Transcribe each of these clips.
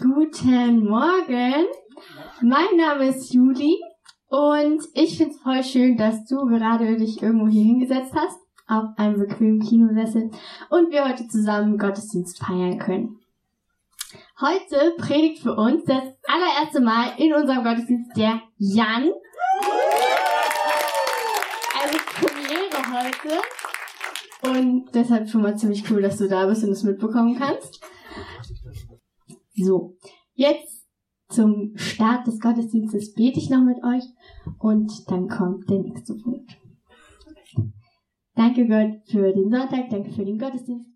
Guten Morgen. Mein Name ist Juli und ich finde es voll schön, dass du gerade dich irgendwo hier hingesetzt hast, auf einem bequemen Kinosessel und wir heute zusammen Gottesdienst feiern können. Heute predigt für uns das allererste Mal in unserem Gottesdienst der Jan. Also Premiere heute. Und deshalb schon mal ziemlich cool, dass du da bist und es mitbekommen kannst. So, jetzt zum Start des Gottesdienstes bete ich noch mit euch und dann kommt der nächste Punkt. Danke Gott für den Sonntag, danke für den Gottesdienst.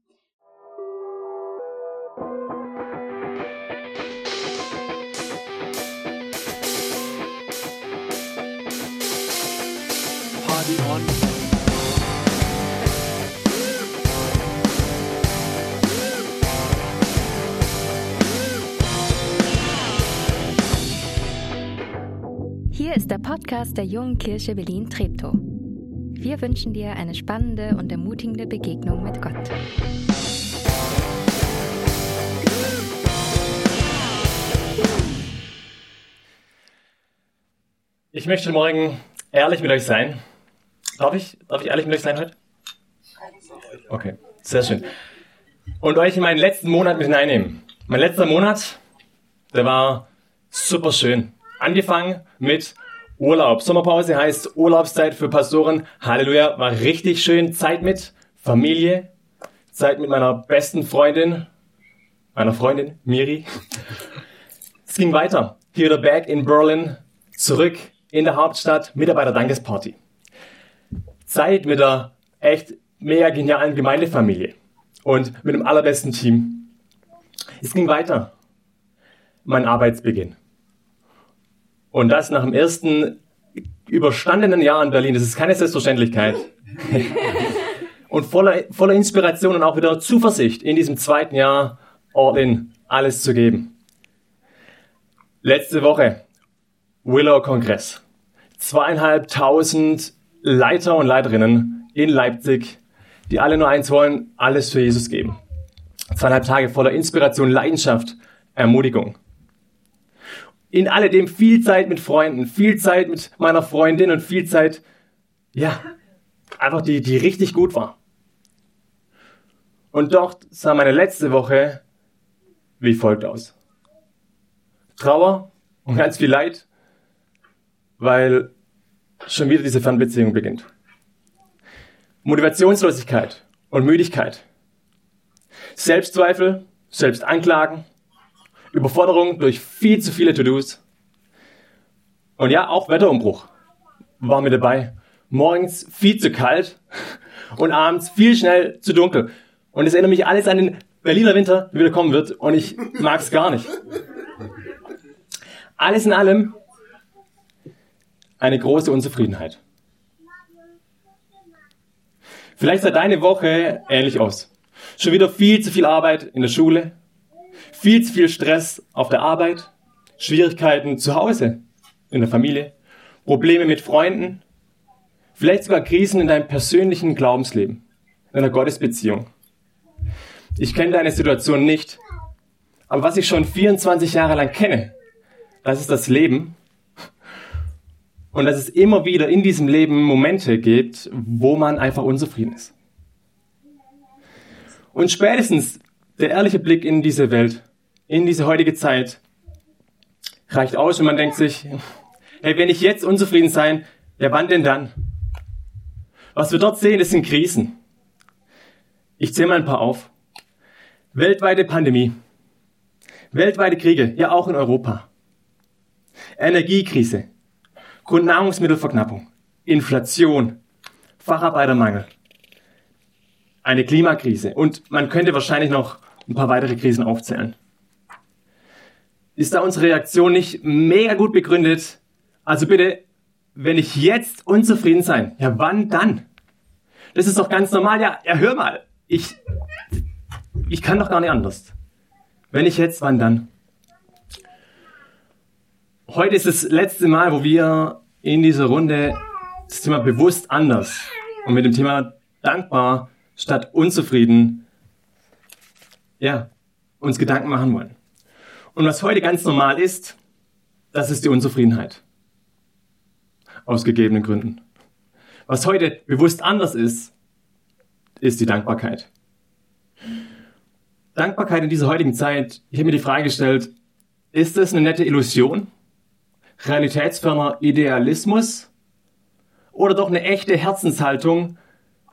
Ist der Podcast der Jungen Kirche Berlin-Treptow. Wir wünschen dir eine spannende und ermutigende Begegnung mit Gott. Ich möchte morgen ehrlich mit euch sein. Darf ich, darf ich ehrlich mit euch sein heute? Okay, sehr schön. Und euch in meinen letzten Monat mit hineinnehmen. Mein letzter Monat, der war super schön. Angefangen mit Urlaub. Sommerpause heißt Urlaubszeit für Pastoren. Halleluja, war richtig schön. Zeit mit Familie, Zeit mit meiner besten Freundin, meiner Freundin Miri. Es ging weiter. Hier wieder back in Berlin, zurück in der Hauptstadt, Mitarbeiter-Dankesparty. Zeit mit der echt mega genialen Gemeindefamilie und mit dem allerbesten Team. Es ging weiter. Mein Arbeitsbeginn. Und das nach dem ersten überstandenen Jahr in Berlin. Das ist keine Selbstverständlichkeit. und voller, voller Inspiration und auch wieder Zuversicht in diesem zweiten Jahr all in alles zu geben. Letzte Woche Willow-Kongress. Zweieinhalbtausend Leiter und Leiterinnen in Leipzig, die alle nur eins wollen, alles für Jesus geben. Zweieinhalb Tage voller Inspiration, Leidenschaft, Ermutigung. In alledem viel Zeit mit Freunden, viel Zeit mit meiner Freundin und viel Zeit, ja, einfach die, die richtig gut war. Und dort sah meine letzte Woche wie folgt aus. Trauer und ganz viel Leid, weil schon wieder diese Fernbeziehung beginnt. Motivationslosigkeit und Müdigkeit. Selbstzweifel, Selbstanklagen, Überforderung durch viel zu viele To-Dos. Und ja, auch Wetterumbruch war mit dabei. Morgens viel zu kalt und abends viel schnell zu dunkel. Und es erinnert mich alles an den Berliner Winter, der wieder kommen wird. Und ich mag es gar nicht. Alles in allem eine große Unzufriedenheit. Vielleicht sah deine Woche ähnlich aus. Schon wieder viel zu viel Arbeit in der Schule, viel zu viel Stress auf der Arbeit, Schwierigkeiten zu Hause, in der Familie, Probleme mit Freunden, vielleicht sogar Krisen in deinem persönlichen Glaubensleben, in deiner Gottesbeziehung. Ich kenne deine Situation nicht, aber was ich schon 24 Jahre lang kenne, das ist das Leben. Und dass es immer wieder in diesem Leben Momente gibt, wo man einfach unzufrieden ist. Und spätestens der ehrliche Blick in diese Welt, in diese heutige Zeit, reicht aus und man denkt sich, hey, wenn ich jetzt unzufrieden sein, ja, wann denn dann? Was wir dort sehen, das sind Krisen. Ich zähle mal ein paar auf. Weltweite Pandemie. Weltweite Kriege, ja auch in Europa. Energiekrise, Grundnahrungsmittelverknappung, Inflation, Facharbeitermangel, eine Klimakrise und man könnte wahrscheinlich noch ein paar weitere Krisen aufzählen. Ist da unsere Reaktion nicht mega gut begründet? Also bitte, wenn ich jetzt unzufrieden sein, ja wann dann? Das ist doch ganz normal. Ja, ja hör mal, ich, ich kann doch gar nicht anders. Wenn ich jetzt, wann dann? Heute ist das letzte Mal, wo wir in dieser Runde das Thema bewusst anders und mit dem Thema dankbar statt unzufrieden, ja, uns Gedanken machen wollen. Und was heute ganz normal ist, das ist die Unzufriedenheit. Aus gegebenen Gründen. Was heute bewusst anders ist, ist die Dankbarkeit. Dankbarkeit in dieser heutigen Zeit, ich habe mir die Frage gestellt, ist das eine nette Illusion? Realitätsferner Idealismus? Oder doch eine echte Herzenshaltung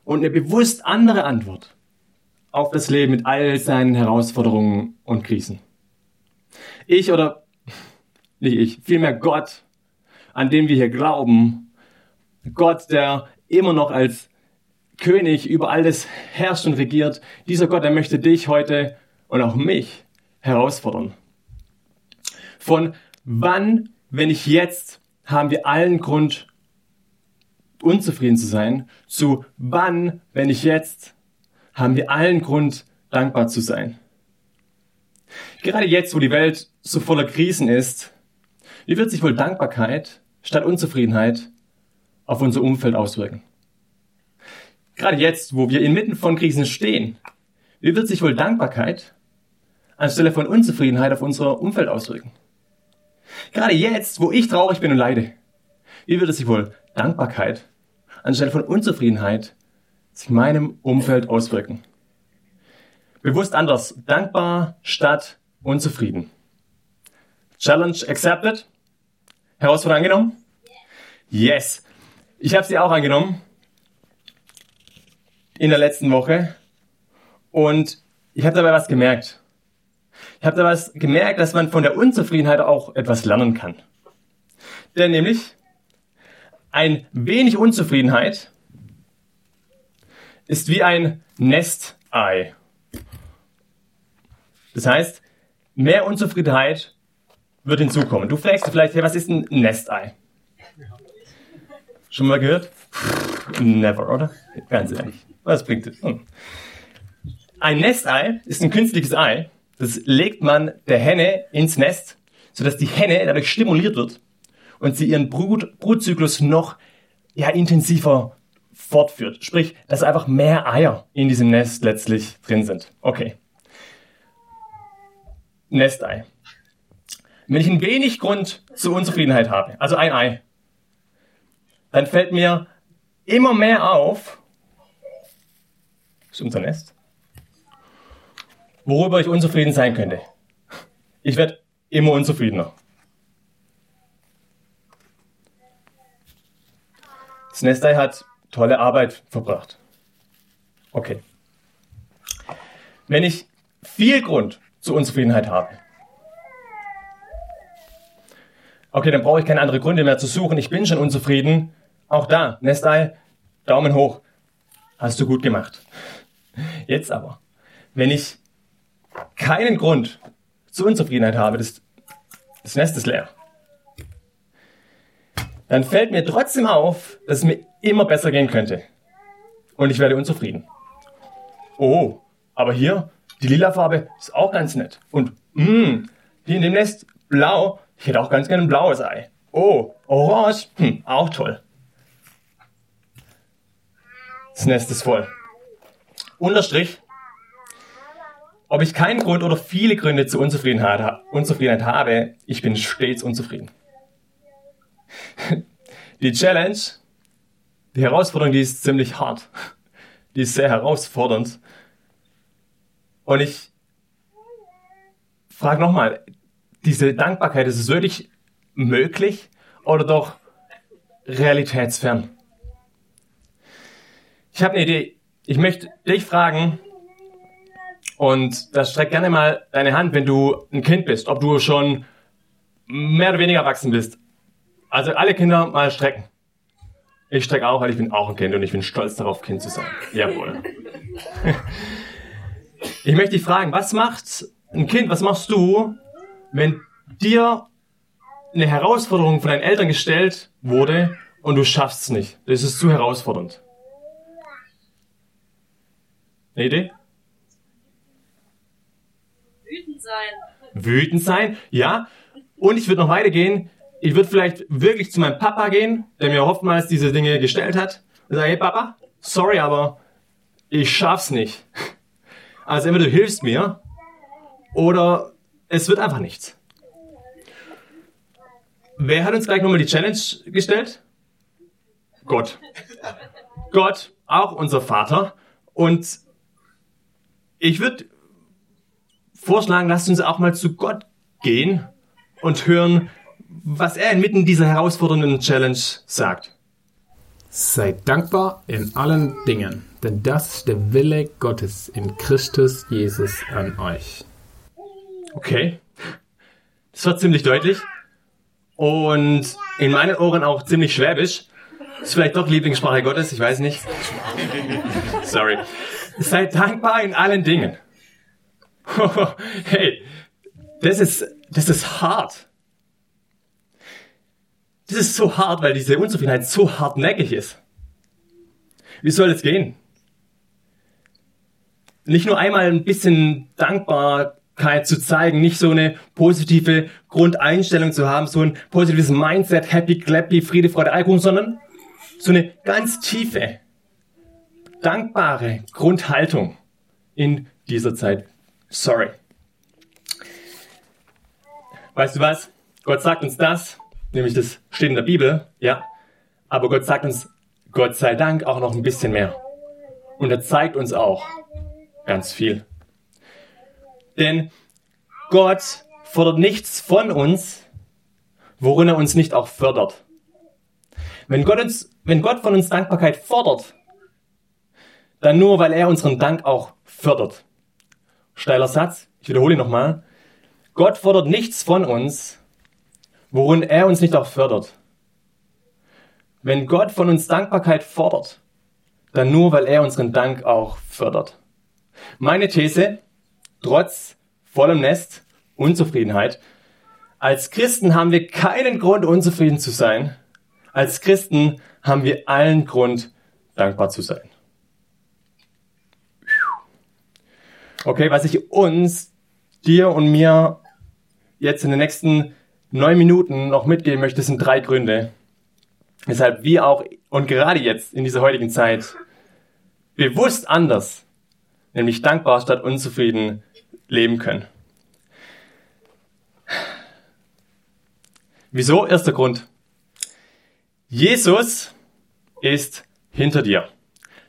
und eine bewusst andere Antwort auf das Leben mit all seinen Herausforderungen und Krisen? Ich oder nicht ich, vielmehr Gott, an den wir hier glauben, Gott, der immer noch als König über alles herrscht und regiert, dieser Gott, der möchte dich heute und auch mich herausfordern. Von wann, wenn nicht jetzt, haben wir allen Grund, unzufrieden zu sein, zu wann, wenn nicht jetzt, haben wir allen Grund, dankbar zu sein. Gerade jetzt, wo die Welt so voller Krisen ist, wie wird sich wohl Dankbarkeit statt Unzufriedenheit auf unser Umfeld auswirken? Gerade jetzt, wo wir inmitten von Krisen stehen, wie wird sich wohl Dankbarkeit anstelle von Unzufriedenheit auf unser Umfeld auswirken? Gerade jetzt, wo ich traurig bin und leide, wie wird es sich wohl Dankbarkeit anstelle von Unzufriedenheit sich meinem Umfeld auswirken? Bewusst anders. Dankbar statt unzufrieden. Challenge accepted. Herausforderung angenommen? Yes. Ich habe sie auch angenommen in der letzten Woche und ich habe dabei was gemerkt. Ich habe dabei was gemerkt, dass man von der Unzufriedenheit auch etwas lernen kann. Denn nämlich ein wenig Unzufriedenheit ist wie ein Nestei. Das heißt, mehr Unzufriedenheit wird hinzukommen. Du fragst vielleicht, hey, was ist ein Nestei? Schon mal gehört? Never, oder? Ganz ehrlich. Was bringt es? Hm. Ein Nestei ist ein künstliches Ei. Das legt man der Henne ins Nest, sodass die Henne dadurch stimuliert wird und sie ihren Brut Brutzyklus noch ja, intensiver fortführt. Sprich, dass einfach mehr Eier in diesem Nest letztlich drin sind. Okay. Nestei. Wenn ich ein wenig Grund zur Unzufriedenheit habe, also ein Ei, dann fällt mir immer mehr auf, ist unser Nest, worüber ich unzufrieden sein könnte. Ich werde immer unzufriedener. Das Nestei hat tolle Arbeit verbracht. Okay. Wenn ich viel Grund zur Unzufriedenheit habe. Okay, dann brauche ich keine andere Gründe mehr zu suchen. Ich bin schon unzufrieden. Auch da, Nestei, Daumen hoch. Hast du gut gemacht. Jetzt aber, wenn ich keinen Grund zur Unzufriedenheit habe, das, das Nest ist leer, dann fällt mir trotzdem auf, dass es mir immer besser gehen könnte. Und ich werde unzufrieden. Oh, aber hier, die lila Farbe ist auch ganz nett. Und mh, mm, hier in dem Nest blau. Ich hätte auch ganz gerne ein blaues Ei. Oh, orange. Hm, auch toll. Das Nest ist voll. Unterstrich. Ob ich keinen Grund oder viele Gründe zur Unzufriedenheit, Unzufriedenheit habe, ich bin stets unzufrieden. Die Challenge, die Herausforderung, die ist ziemlich hart. Die ist sehr herausfordernd. Und ich frage nochmal, diese Dankbarkeit, ist es wirklich möglich oder doch realitätsfern? Ich habe eine Idee. Ich möchte dich fragen, und das streck gerne mal deine Hand, wenn du ein Kind bist, ob du schon mehr oder weniger erwachsen bist. Also alle Kinder mal strecken. Ich strecke auch, weil ich bin auch ein Kind und ich bin stolz darauf, Kind zu sein. Jawohl. Ich möchte dich fragen, was macht ein Kind, was machst du, wenn dir eine Herausforderung von deinen Eltern gestellt wurde und du schaffst es nicht? Das ist zu herausfordernd. Eine Idee? Wütend sein. Wütend sein, ja. Und ich würde noch weitergehen. Ich würde vielleicht wirklich zu meinem Papa gehen, der mir oftmals diese Dinge gestellt hat. Und sage, hey Papa, sorry, aber ich schaff's nicht. Also entweder du hilfst mir oder es wird einfach nichts. Wer hat uns gleich nochmal die Challenge gestellt? Gott. Gott, auch unser Vater. Und ich würde vorschlagen, lasst uns auch mal zu Gott gehen und hören, was er inmitten dieser herausfordernden Challenge sagt. Seid dankbar in allen Dingen, denn das ist der Wille Gottes in Christus Jesus an euch. Okay. Das war ziemlich deutlich. Und in meinen Ohren auch ziemlich schwäbisch. Ist vielleicht doch Lieblingssprache Gottes, ich weiß nicht. Sorry. Seid dankbar in allen Dingen. hey, das ist, das ist hart. Das ist so hart, weil diese Unzufriedenheit so hartnäckig ist. Wie soll es gehen? Nicht nur einmal ein bisschen Dankbarkeit zu zeigen, nicht so eine positive Grundeinstellung zu haben, so ein positives Mindset, happy, clappy, Friede, Freude, Eierkuchen, sondern so eine ganz tiefe, dankbare Grundhaltung in dieser Zeit. Sorry. Weißt du was? Gott sagt uns das, nämlich das steht in der Bibel, ja. Aber Gott sagt uns, Gott sei Dank, auch noch ein bisschen mehr. Und er zeigt uns auch ganz viel. Denn Gott fordert nichts von uns, worin er uns nicht auch fördert. Wenn Gott, uns, wenn Gott von uns Dankbarkeit fordert, dann nur, weil er unseren Dank auch fördert. Steiler Satz, ich wiederhole nochmal. Gott fordert nichts von uns, worin er uns nicht auch fördert. Wenn Gott von uns Dankbarkeit fordert, dann nur, weil er unseren Dank auch fördert. Meine These, trotz vollem Nest, Unzufriedenheit, als Christen haben wir keinen Grund, unzufrieden zu sein, als Christen haben wir allen Grund, dankbar zu sein. Okay, was ich uns, dir und mir jetzt in den nächsten neun Minuten noch mitgeben möchte, sind drei Gründe, weshalb wir auch und gerade jetzt in dieser heutigen Zeit bewusst anders, nämlich dankbar statt unzufrieden leben können. Wieso? Erster Grund. Jesus ist hinter dir.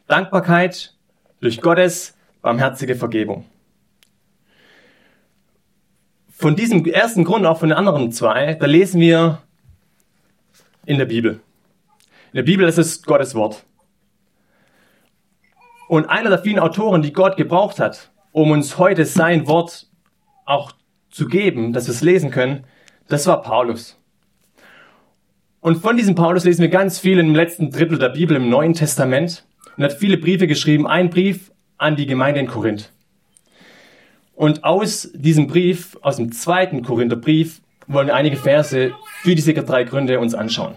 Dankbarkeit durch Gottes barmherzige Vergebung. Von diesem ersten Grund, auch von den anderen zwei, da lesen wir in der Bibel. In der Bibel ist es Gottes Wort. Und einer der vielen Autoren, die Gott gebraucht hat, um uns heute sein Wort auch zu geben, dass wir es lesen können, das war Paulus. Und von diesem Paulus lesen wir ganz viel im letzten Drittel der Bibel im Neuen Testament und hat viele Briefe geschrieben. Ein Brief an die Gemeinde in Korinth. Und aus diesem Brief, aus dem zweiten Korintherbrief, wollen wir einige Verse für diese drei Gründe uns anschauen.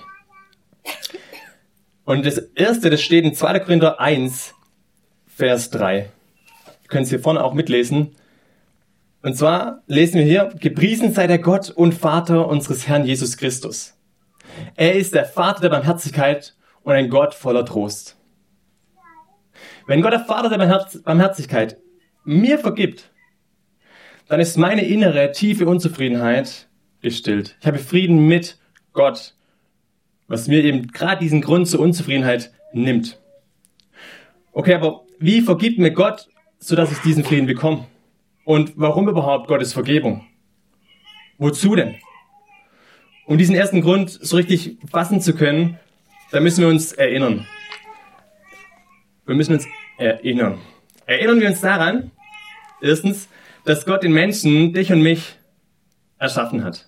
Und das erste, das steht in 2. Korinther 1, Vers 3. Ihr könnt es hier vorne auch mitlesen. Und zwar lesen wir hier, gepriesen sei der Gott und Vater unseres Herrn Jesus Christus er ist der Vater der Barmherzigkeit und ein Gott voller Trost. Wenn Gott der Vater der Barmherzigkeit mir vergibt, dann ist meine innere, tiefe Unzufriedenheit gestillt. Ich habe Frieden mit Gott, was mir eben gerade diesen Grund zur Unzufriedenheit nimmt. Okay, aber wie vergibt mir Gott, sodass ich diesen Frieden bekomme? Und warum überhaupt Gottes Vergebung? Wozu denn? Um diesen ersten Grund so richtig fassen zu können, da müssen wir uns erinnern. Wir müssen uns erinnern. Erinnern wir uns daran, erstens, dass Gott den Menschen, dich und mich, erschaffen hat.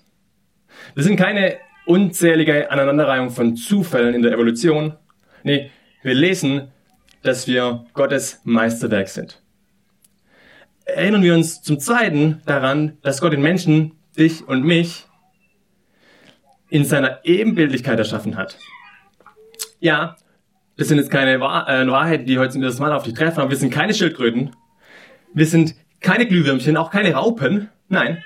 Wir sind keine unzählige Aneinanderreihung von Zufällen in der Evolution. Nee, wir lesen, dass wir Gottes Meisterwerk sind. Erinnern wir uns zum Zweiten daran, dass Gott den Menschen, dich und mich, in seiner Ebenbildlichkeit erschaffen hat. Ja, das sind jetzt keine Wahr äh, Wahrheiten, die heute zum ersten Mal auf dich treffen, aber wir sind keine Schildkröten. Wir sind keine Glühwürmchen, auch keine Raupen. Nein.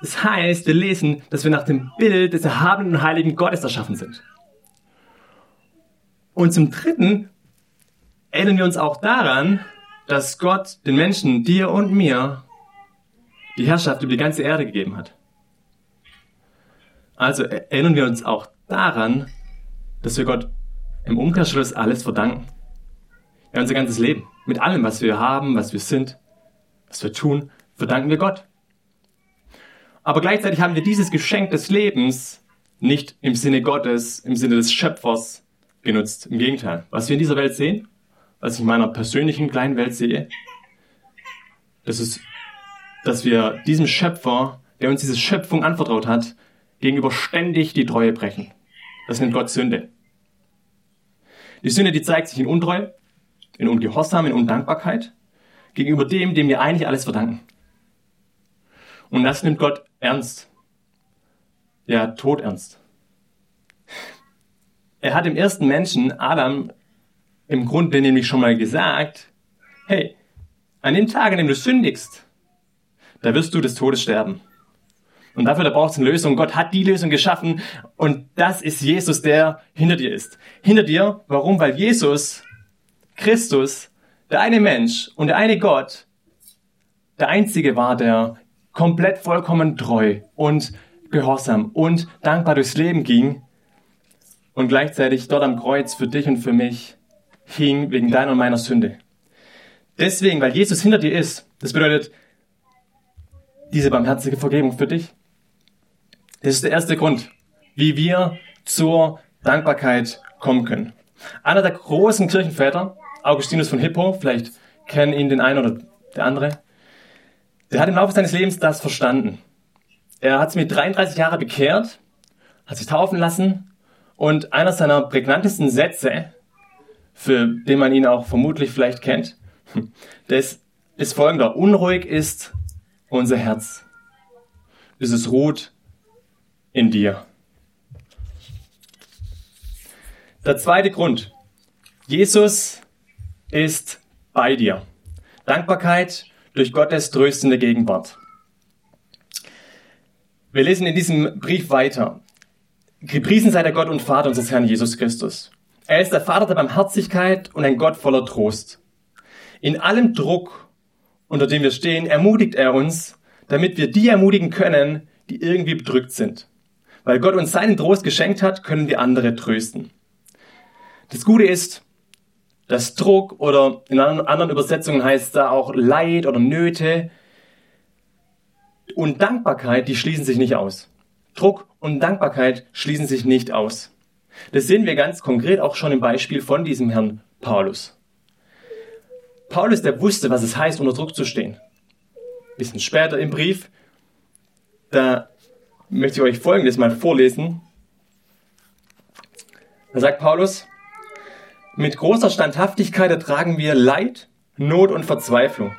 Das heißt, wir lesen, dass wir nach dem Bild des erhabenen und heiligen Gottes erschaffen sind. Und zum Dritten erinnern wir uns auch daran, dass Gott den Menschen, dir und mir, die Herrschaft über die ganze Erde gegeben hat. Also erinnern wir uns auch daran, dass wir Gott im Umkehrschluss alles verdanken. Ja, unser ganzes Leben. Mit allem, was wir haben, was wir sind, was wir tun, verdanken wir Gott. Aber gleichzeitig haben wir dieses Geschenk des Lebens nicht im Sinne Gottes, im Sinne des Schöpfers genutzt. Im Gegenteil. Was wir in dieser Welt sehen, was ich in meiner persönlichen kleinen Welt sehe, das ist, dass wir diesem Schöpfer, der uns diese Schöpfung anvertraut hat, gegenüber ständig die Treue brechen. Das nennt Gott Sünde. Die Sünde, die zeigt sich in Untreue, in Ungehorsam, in Undankbarkeit, gegenüber dem, dem wir eigentlich alles verdanken. Und das nimmt Gott ernst. Ja, tot ernst. Er hat dem ersten Menschen, Adam, im Grunde nämlich schon mal gesagt, hey, an dem Tag, an dem du sündigst, da wirst du des Todes sterben. Und dafür, da braucht es eine Lösung. Gott hat die Lösung geschaffen und das ist Jesus, der hinter dir ist. Hinter dir, warum? Weil Jesus, Christus, der eine Mensch und der eine Gott, der einzige war, der komplett vollkommen treu und gehorsam und dankbar durchs Leben ging und gleichzeitig dort am Kreuz für dich und für mich hing wegen deiner und meiner Sünde. Deswegen, weil Jesus hinter dir ist, das bedeutet diese barmherzige Vergebung für dich. Das ist der erste Grund, wie wir zur Dankbarkeit kommen können. Einer der großen Kirchenväter, Augustinus von Hippo, vielleicht kennen ihn den einen oder der andere, der hat im Laufe seines Lebens das verstanden. Er hat sich mit 33 Jahren bekehrt, hat sich taufen lassen und einer seiner prägnantesten Sätze, für den man ihn auch vermutlich vielleicht kennt, das ist folgender. Unruhig ist unser Herz, bis es ruht in dir. Der zweite Grund. Jesus ist bei dir. Dankbarkeit durch Gottes tröstende Gegenwart. Wir lesen in diesem Brief weiter. Gepriesen sei der Gott und Vater unseres Herrn Jesus Christus. Er ist der Vater der Barmherzigkeit und ein Gott voller Trost. In allem Druck, unter dem wir stehen, ermutigt er uns, damit wir die ermutigen können, die irgendwie bedrückt sind. Weil Gott uns seinen Trost geschenkt hat, können wir andere trösten. Das Gute ist, dass Druck oder in anderen Übersetzungen heißt da auch Leid oder Nöte und Dankbarkeit, die schließen sich nicht aus. Druck und Dankbarkeit schließen sich nicht aus. Das sehen wir ganz konkret auch schon im Beispiel von diesem Herrn Paulus. Paulus, der wusste, was es heißt, unter Druck zu stehen. Ein bisschen später im Brief, da möchte ich euch Folgendes mal vorlesen. Da sagt Paulus, mit großer Standhaftigkeit ertragen wir Leid, Not und Verzweiflung.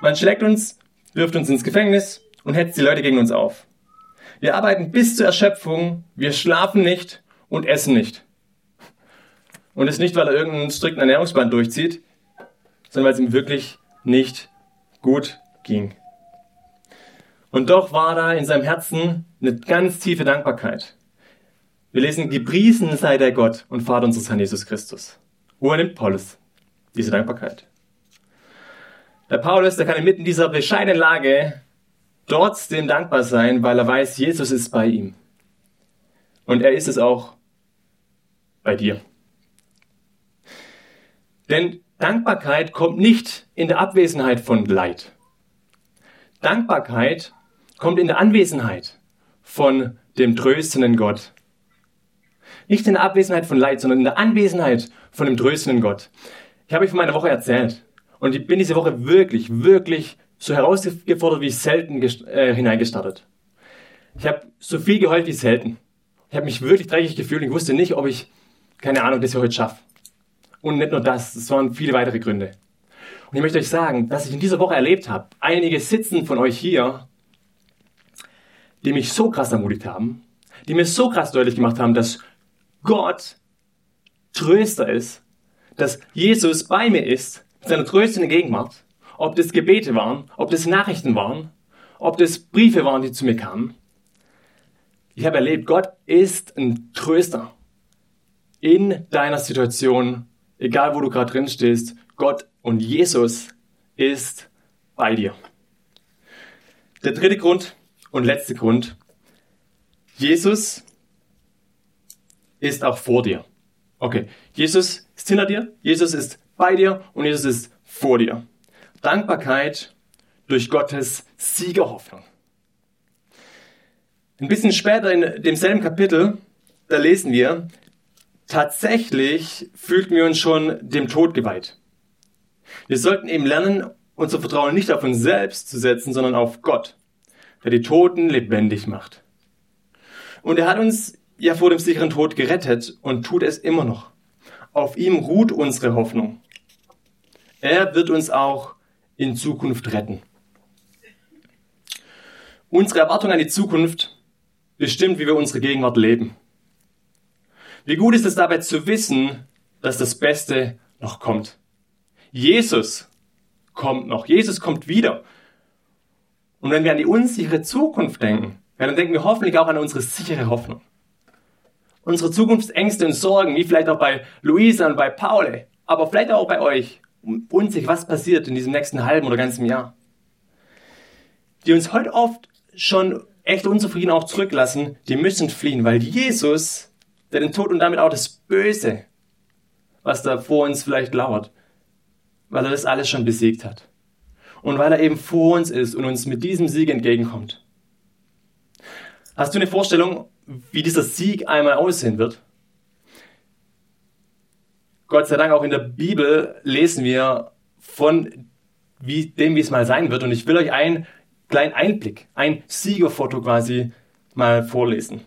Man schlägt uns, wirft uns ins Gefängnis und hetzt die Leute gegen uns auf. Wir arbeiten bis zur Erschöpfung, wir schlafen nicht und essen nicht. Und es nicht, weil er irgendeinen strikten Ernährungsplan durchzieht, sondern weil es ihm wirklich nicht gut ging. Und doch war da in seinem Herzen eine ganz tiefe Dankbarkeit. Wir lesen, gepriesen sei der Gott und Vater unseres Herrn Jesus Christus. Woher nimmt Paulus diese Dankbarkeit? Der Paulus, der kann inmitten dieser bescheidenen Lage trotzdem dankbar sein, weil er weiß, Jesus ist bei ihm. Und er ist es auch bei dir. Denn Dankbarkeit kommt nicht in der Abwesenheit von Leid. Dankbarkeit kommt in der Anwesenheit von dem tröstenden Gott. Nicht in der Abwesenheit von Leid, sondern in der Anwesenheit von dem tröstenden Gott. Ich habe euch von meiner Woche erzählt. Und ich bin diese Woche wirklich, wirklich so herausgefordert wie selten äh, hineingestartet. Ich habe so viel geheult wie selten. Ich habe mich wirklich dreckig gefühlt und wusste nicht, ob ich, keine Ahnung, das hier heute schaffe. Und nicht nur das, es waren viele weitere Gründe. Und ich möchte euch sagen, dass ich in dieser Woche erlebt habe, einige sitzen von euch hier, die mich so krass ermutigt haben, die mir so krass deutlich gemacht haben, dass Gott Tröster ist, dass Jesus bei mir ist, mit seiner tröstenden Gegenwart, ob das Gebete waren, ob das Nachrichten waren, ob das Briefe waren, die zu mir kamen. Ich habe erlebt, Gott ist ein Tröster in deiner Situation, egal wo du gerade drin stehst. Gott und Jesus ist bei dir. der dritte Grund und letzte Grund. Jesus ist auch vor dir. Okay, Jesus ist hinter dir, Jesus ist bei dir und Jesus ist vor dir. Dankbarkeit durch Gottes Siegerhoffnung. Ein bisschen später in demselben Kapitel, da lesen wir, tatsächlich fühlten wir uns schon dem Tod geweiht. Wir sollten eben lernen, unser Vertrauen nicht auf uns selbst zu setzen, sondern auf Gott, der die Toten lebendig macht. Und er hat uns ja vor dem sicheren Tod gerettet und tut es immer noch. Auf ihm ruht unsere Hoffnung. Er wird uns auch in Zukunft retten. Unsere Erwartung an die Zukunft bestimmt, wie wir unsere Gegenwart leben. Wie gut ist es dabei zu wissen, dass das Beste noch kommt. Jesus kommt noch. Jesus kommt wieder. Und wenn wir an die unsichere Zukunft denken, dann denken wir hoffentlich auch an unsere sichere Hoffnung. Unsere Zukunftsängste und Sorgen, wie vielleicht auch bei Luisa und bei Paul, aber vielleicht auch bei euch, unsicher, was passiert in diesem nächsten halben oder ganzen Jahr. Die uns heute oft schon echt unzufrieden auch zurücklassen, die müssen fliehen, weil Jesus, der den Tod und damit auch das Böse, was da vor uns vielleicht lauert, weil er das alles schon besiegt hat. Und weil er eben vor uns ist und uns mit diesem Sieg entgegenkommt. Hast du eine Vorstellung, wie dieser Sieg einmal aussehen wird? Gott sei Dank auch in der Bibel lesen wir von wie, dem, wie es mal sein wird. Und ich will euch einen kleinen Einblick, ein Siegerfoto quasi mal vorlesen.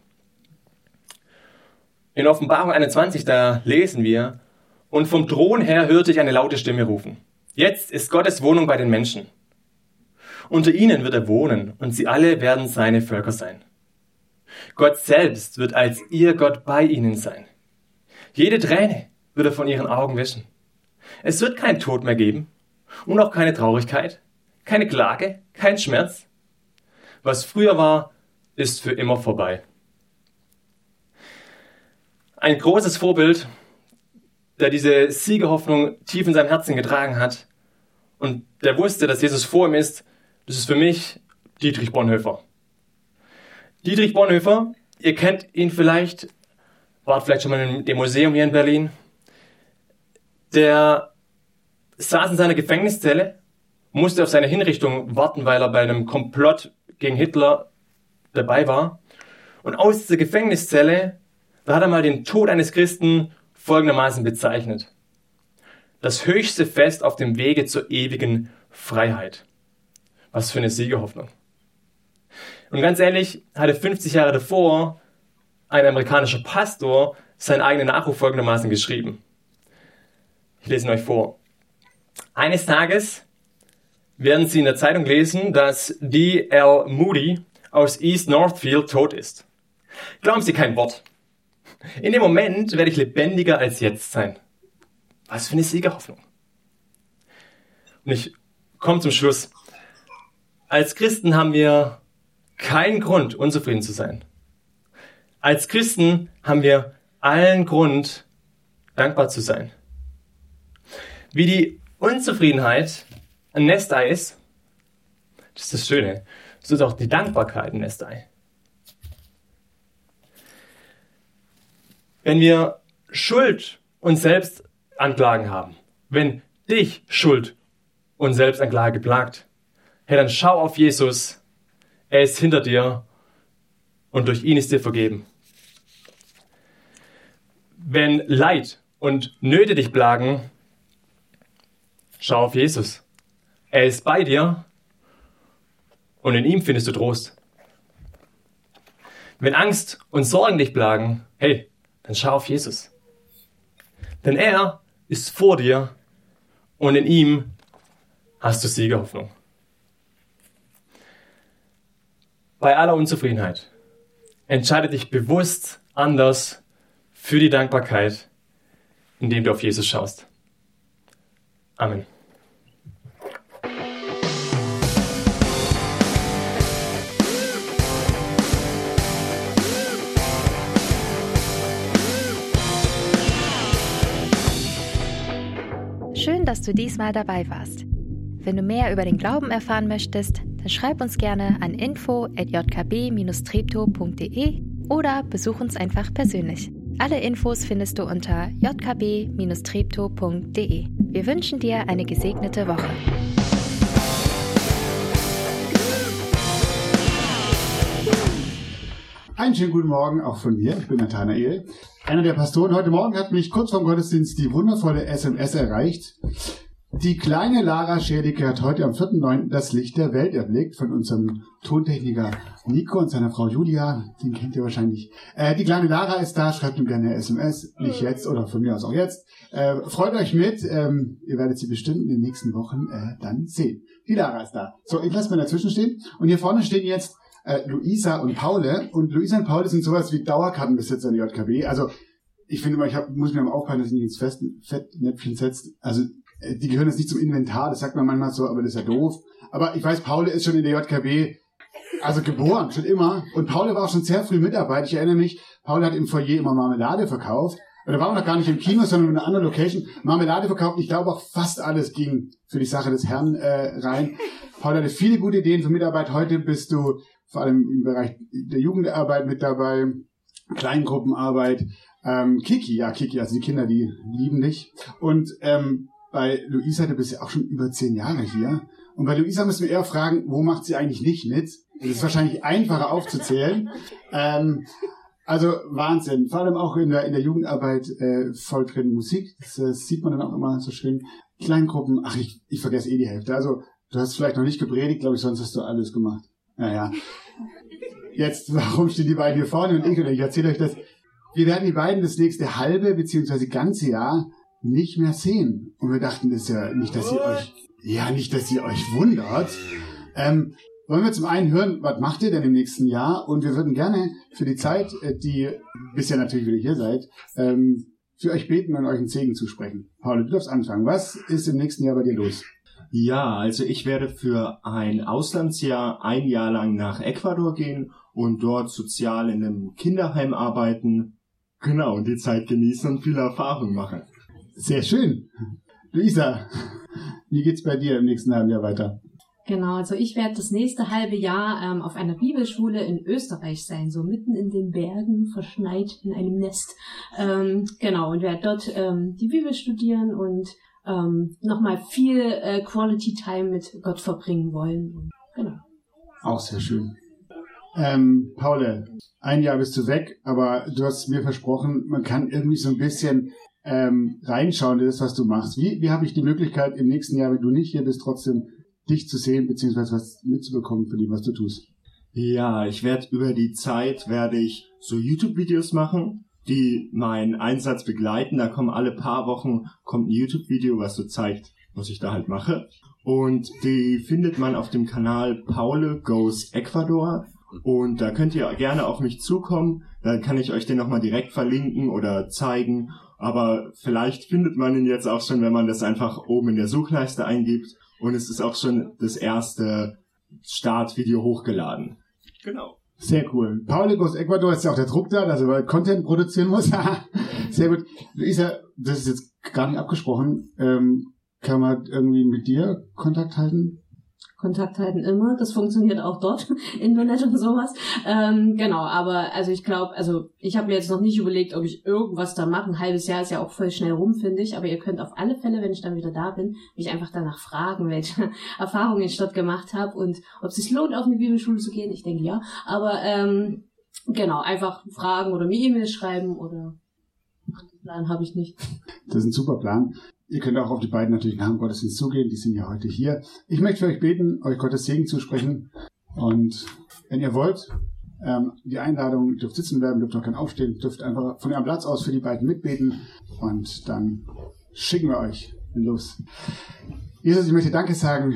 In Offenbarung 21, da lesen wir, und vom Thron her hörte ich eine laute Stimme rufen. Jetzt ist Gottes Wohnung bei den Menschen. Unter ihnen wird er wohnen und sie alle werden seine Völker sein. Gott selbst wird als ihr Gott bei ihnen sein. Jede Träne wird er von ihren Augen wischen. Es wird kein Tod mehr geben und auch keine Traurigkeit, keine Klage, kein Schmerz. Was früher war, ist für immer vorbei. Ein großes Vorbild der diese Siegerhoffnung tief in seinem Herzen getragen hat und der wusste, dass Jesus vor ihm ist, das ist für mich Dietrich Bonhoeffer. Dietrich Bonhoeffer, ihr kennt ihn vielleicht, wart vielleicht schon mal in dem Museum hier in Berlin. Der saß in seiner Gefängniszelle, musste auf seine Hinrichtung warten, weil er bei einem Komplott gegen Hitler dabei war. Und aus dieser Gefängniszelle, da hat er mal den Tod eines Christen folgendermaßen bezeichnet. Das höchste Fest auf dem Wege zur ewigen Freiheit. Was für eine Siegerhoffnung. Und ganz ehrlich, hatte 50 Jahre davor ein amerikanischer Pastor seinen eigenen Nachruf folgendermaßen geschrieben. Ich lese ihn euch vor. Eines Tages werden Sie in der Zeitung lesen, dass D.L. Moody aus East Northfield tot ist. Glauben Sie kein Wort. In dem Moment werde ich lebendiger als jetzt sein. Was für eine Siegerhoffnung. Und ich komme zum Schluss. Als Christen haben wir keinen Grund, unzufrieden zu sein. Als Christen haben wir allen Grund, dankbar zu sein. Wie die Unzufriedenheit ein Nestei ist, das ist das Schöne, so ist auch die Dankbarkeit ein Nestei. Wenn wir Schuld und Selbstanklagen haben, wenn dich Schuld und Selbstanklage plagt, hey, dann schau auf Jesus. Er ist hinter dir und durch ihn ist dir vergeben. Wenn Leid und Nöte dich plagen, schau auf Jesus. Er ist bei dir und in ihm findest du Trost. Wenn Angst und Sorgen dich plagen, hey, dann schau auf Jesus. Denn er ist vor dir und in ihm hast du Siegerhoffnung. Bei aller Unzufriedenheit entscheide dich bewusst anders für die Dankbarkeit, indem du auf Jesus schaust. Amen. Schön, dass du diesmal dabei warst. Wenn du mehr über den Glauben erfahren möchtest, schreib uns gerne an info@jkb-treptow.de oder besuch uns einfach persönlich. Alle Infos findest du unter jkb-treptow.de. Wir wünschen dir eine gesegnete Woche. Einen schönen guten Morgen auch von mir. Ich bin Nathanael. Einer der Pastoren heute Morgen hat mich kurz vorm Gottesdienst die wundervolle SMS erreicht. Die kleine Lara Scherdicke hat heute am 4.9. das Licht der Welt erblickt von unserem Tontechniker Nico und seiner Frau Julia. Den kennt ihr wahrscheinlich. Äh, die kleine Lara ist da, schreibt ihm gerne SMS. Nicht jetzt oder von mir aus auch jetzt. Äh, freut euch mit. Ähm, ihr werdet sie bestimmt in den nächsten Wochen äh, dann sehen. Die Lara ist da. So, ich lasse mal dazwischen stehen. Und hier vorne stehen jetzt äh, Luisa und Paule. Und Luisa und Paule sind sowas wie Dauerkartenbesitzer in der JKB. Also ich finde immer, ich hab, muss mir mal aufpassen, dass ich nicht ins Fettnäpfchen setzt. Also die gehören jetzt nicht zum Inventar, das sagt man manchmal so, aber das ist ja doof. Aber ich weiß, Paule ist schon in der JKB, also geboren, schon immer. Und Paule war auch schon sehr früh Mitarbeit. Ich erinnere mich, Paule hat im Foyer immer Marmelade verkauft. Und da waren wir noch gar nicht im Kino, sondern in einer anderen Location. Marmelade verkauft. Ich glaube auch fast alles ging für die Sache des Herrn äh, rein. Paul hatte viele gute Ideen für Mitarbeit. Heute bist du vor allem im Bereich der Jugendarbeit mit dabei, Kleingruppenarbeit. Ähm, Kiki, ja, Kiki, also die Kinder, die lieben dich. Und ähm, bei Luisa, du bist ja auch schon über zehn Jahre hier. Und bei Luisa müssen wir eher fragen, wo macht sie eigentlich nicht mit? Das ist wahrscheinlich einfacher aufzuzählen. Ähm, also Wahnsinn. Vor allem auch in der, in der Jugendarbeit äh, voll drin Musik. Das, das sieht man dann auch immer so schön. Kleingruppen, ach, ich, ich vergesse eh die Hälfte. Also du hast vielleicht noch nicht gepredigt, glaube ich, sonst hast du alles gemacht. Naja. Jetzt, warum stehen die beiden hier vorne und ich? Oder ich erzähle euch das. Wir werden die beiden das nächste halbe beziehungsweise ganze Jahr nicht mehr sehen. Und wir dachten, das ist ja nicht, dass ihr euch, ja, nicht, dass ihr euch wundert. Ähm, wollen wir zum einen hören, was macht ihr denn im nächsten Jahr? Und wir würden gerne für die Zeit, äh, die bisher natürlich wieder hier seid, ähm, für euch beten und euch einen Segen zusprechen. Paul, du darfst anfangen. Was ist im nächsten Jahr bei dir los? Ja, also ich werde für ein Auslandsjahr ein Jahr lang nach Ecuador gehen und dort sozial in einem Kinderheim arbeiten. Genau, und die Zeit genießen und viel Erfahrung machen. Sehr schön. Luisa, wie geht's bei dir im nächsten halben Jahr weiter? Genau, also ich werde das nächste halbe Jahr ähm, auf einer Bibelschule in Österreich sein, so mitten in den Bergen, verschneit in einem Nest. Ähm, genau, und werde dort ähm, die Bibel studieren und ähm, nochmal viel äh, Quality Time mit Gott verbringen wollen. Genau. Auch sehr schön. Ähm, Paule, ein Jahr bist du weg, aber du hast mir versprochen, man kann irgendwie so ein bisschen ähm, reinschauen in das, was du machst. Wie, wie habe ich die Möglichkeit, im nächsten Jahr, wenn du nicht hier bist, trotzdem dich zu sehen, beziehungsweise was mitzubekommen von dem, was du tust? Ja, ich werde über die Zeit, werde ich so YouTube-Videos machen, die meinen Einsatz begleiten. Da kommen alle paar Wochen kommt ein YouTube-Video, was so zeigt, was ich da halt mache. Und die findet man auf dem Kanal Paule Goes Ecuador. Und da könnt ihr gerne auf mich zukommen. Dann kann ich euch den nochmal direkt verlinken oder zeigen. Aber vielleicht findet man ihn jetzt auch schon, wenn man das einfach oben in der Suchleiste eingibt. Und es ist auch schon das erste Startvideo hochgeladen. Genau. Sehr cool. Paul aus Ecuador ist ja auch der Druck da, dass er Content produzieren muss. Sehr gut. Luisa, das ist jetzt gar nicht abgesprochen. Ähm, kann man irgendwie mit dir Kontakt halten? Kontakt halten immer. Das funktioniert auch dort, Internet und sowas. Ähm, genau, aber also ich glaube, also ich habe mir jetzt noch nicht überlegt, ob ich irgendwas da mache. Ein halbes Jahr ist ja auch voll schnell rum, finde ich. Aber ihr könnt auf alle Fälle, wenn ich dann wieder da bin, mich einfach danach fragen, welche Erfahrungen ich dort gemacht habe und ob es sich lohnt, auf eine Bibelschule zu gehen. Ich denke ja. Aber ähm, genau, einfach fragen oder mir E-Mails schreiben oder Plan habe ich nicht. Das ist ein super Plan. Ihr könnt auch auf die beiden natürlich nach dem Gottesdienst zugehen. Die sind ja heute hier. Ich möchte für euch beten, euch Gottes Segen zusprechen. Und wenn ihr wollt, ähm, die Einladung dürft sitzen bleiben, dürft auch kein aufstehen, dürft einfach von eurem Platz aus für die beiden mitbeten. Und dann schicken wir euch los. Jesus, ich möchte Danke sagen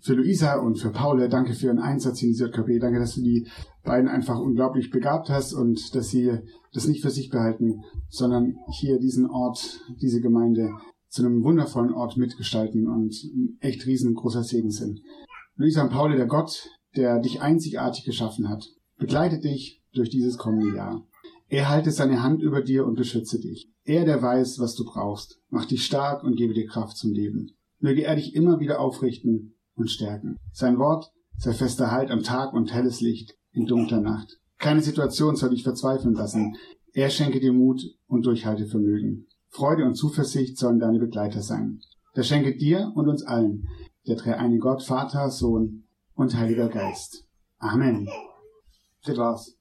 für Luisa und für Paul. Danke für ihren Einsatz in dieser KP. Danke, dass du die beiden einfach unglaublich begabt hast und dass sie das nicht für sich behalten, sondern hier diesen Ort, diese Gemeinde zu einem wundervollen Ort mitgestalten und ein echt riesengroßer Segen sind. Luisa und Paul, der Gott, der dich einzigartig geschaffen hat, begleitet dich durch dieses kommende Jahr. Er halte seine Hand über dir und beschütze dich. Er, der weiß, was du brauchst, macht dich stark und gebe dir Kraft zum Leben. Möge er dich immer wieder aufrichten und stärken. Sein Wort sei fester Halt am Tag und helles Licht in dunkler Nacht. Keine Situation soll dich verzweifeln lassen. Er schenke dir Mut und Durchhaltevermögen. Freude und Zuversicht sollen deine Begleiter sein. Das schenke dir und uns allen, der dreieinige Gott, Vater, Sohn und Heiliger Geist. Amen. Das war's.